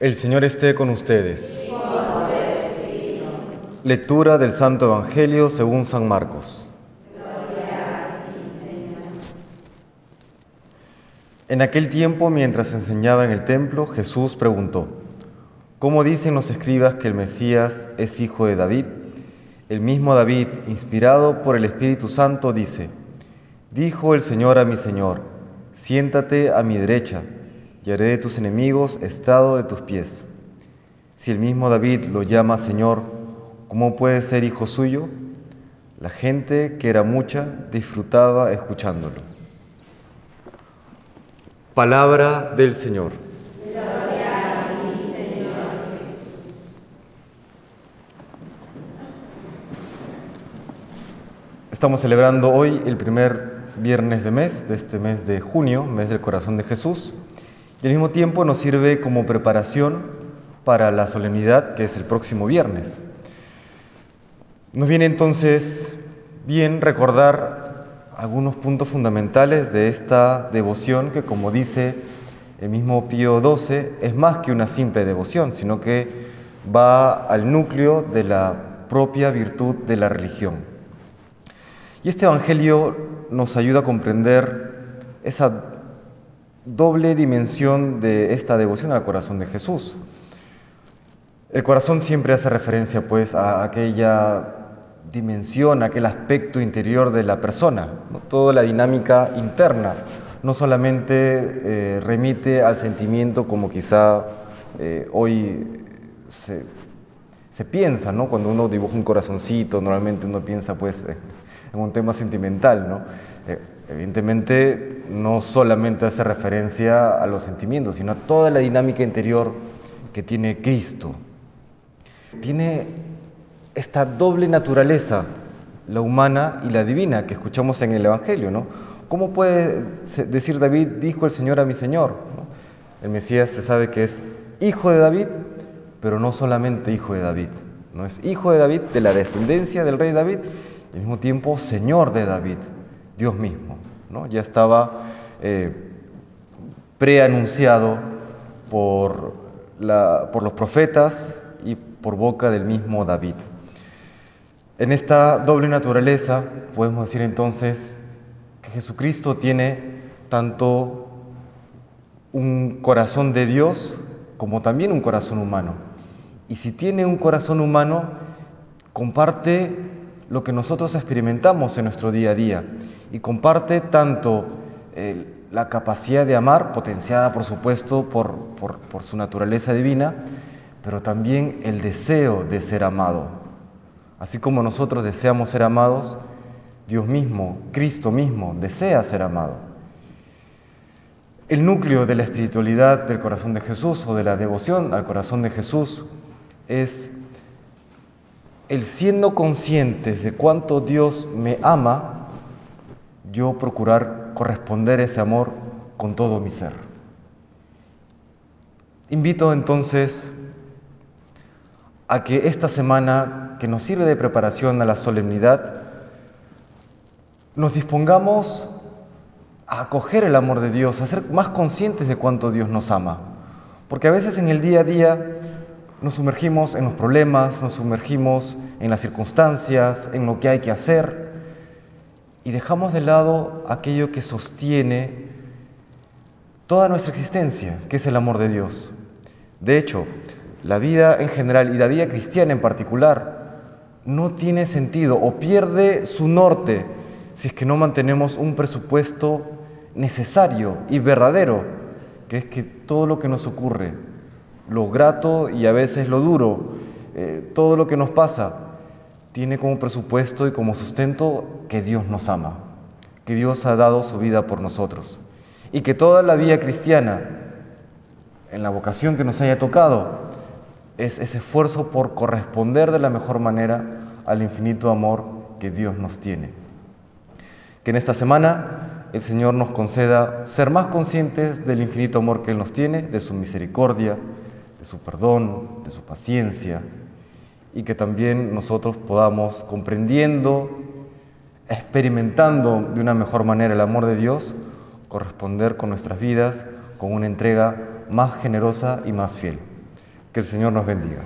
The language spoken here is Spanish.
El Señor esté con ustedes. Lectura del Santo Evangelio según San Marcos. En aquel tiempo, mientras enseñaba en el templo, Jesús preguntó, ¿cómo dicen los escribas que el Mesías es hijo de David? El mismo David, inspirado por el Espíritu Santo, dice, dijo el Señor a mi Señor, siéntate a mi derecha y haré de tus enemigos estrado de tus pies. Si el mismo David lo llama Señor, ¿cómo puede ser hijo suyo? La gente, que era mucha, disfrutaba escuchándolo. Palabra del Señor. Estamos celebrando hoy el primer viernes de mes, de este mes de junio, mes del corazón de Jesús, y al mismo tiempo nos sirve como preparación para la solemnidad que es el próximo viernes. Nos viene entonces bien recordar algunos puntos fundamentales de esta devoción que, como dice el mismo Pío XII, es más que una simple devoción, sino que va al núcleo de la propia virtud de la religión. Y este Evangelio nos ayuda a comprender esa doble dimensión de esta devoción al corazón de Jesús. El corazón siempre hace referencia pues a aquella dimensión, aquel aspecto interior de la persona, toda la dinámica interna, no solamente eh, remite al sentimiento como quizá eh, hoy se, se, piensa, ¿no? cuando uno dibuja un corazoncito, normalmente uno piensa pues en un tema sentimental, ¿no? Eh, evidentemente no solamente hace referencia a los sentimientos, sino a toda la dinámica interior que tiene Cristo. Tiene esta doble naturaleza, la humana y la divina, que escuchamos en el Evangelio, ¿no? ¿Cómo puede decir David, dijo el Señor a mi Señor? El Mesías se sabe que es hijo de David, pero no solamente hijo de David, no es hijo de David, de la descendencia del rey David, y al mismo tiempo Señor de David, Dios mismo. ¿no? Ya estaba eh, preanunciado por, por los profetas y por boca del mismo David. En esta doble naturaleza podemos decir entonces que Jesucristo tiene tanto un corazón de Dios como también un corazón humano. Y si tiene un corazón humano, comparte lo que nosotros experimentamos en nuestro día a día y comparte tanto eh, la capacidad de amar, potenciada por supuesto por, por, por su naturaleza divina, pero también el deseo de ser amado. Así como nosotros deseamos ser amados, Dios mismo, Cristo mismo, desea ser amado. El núcleo de la espiritualidad del corazón de Jesús o de la devoción al corazón de Jesús es el siendo conscientes de cuánto Dios me ama, yo procurar corresponder ese amor con todo mi ser. Invito entonces a que esta semana que nos sirve de preparación a la solemnidad, nos dispongamos a acoger el amor de Dios, a ser más conscientes de cuánto Dios nos ama. Porque a veces en el día a día nos sumergimos en los problemas, nos sumergimos en las circunstancias, en lo que hay que hacer y dejamos de lado aquello que sostiene toda nuestra existencia, que es el amor de Dios. De hecho, la vida en general y la vida cristiana en particular no tiene sentido o pierde su norte si es que no mantenemos un presupuesto necesario y verdadero, que es que todo lo que nos ocurre, lo grato y a veces lo duro, eh, todo lo que nos pasa, tiene como presupuesto y como sustento que Dios nos ama, que Dios ha dado su vida por nosotros y que toda la vida cristiana, en la vocación que nos haya tocado, es ese esfuerzo por corresponder de la mejor manera al infinito amor que Dios nos tiene. Que en esta semana el Señor nos conceda ser más conscientes del infinito amor que Él nos tiene, de su misericordia, de su perdón, de su paciencia, y que también nosotros podamos, comprendiendo, experimentando de una mejor manera el amor de Dios, corresponder con nuestras vidas con una entrega más generosa y más fiel. Que el Señor nos bendiga.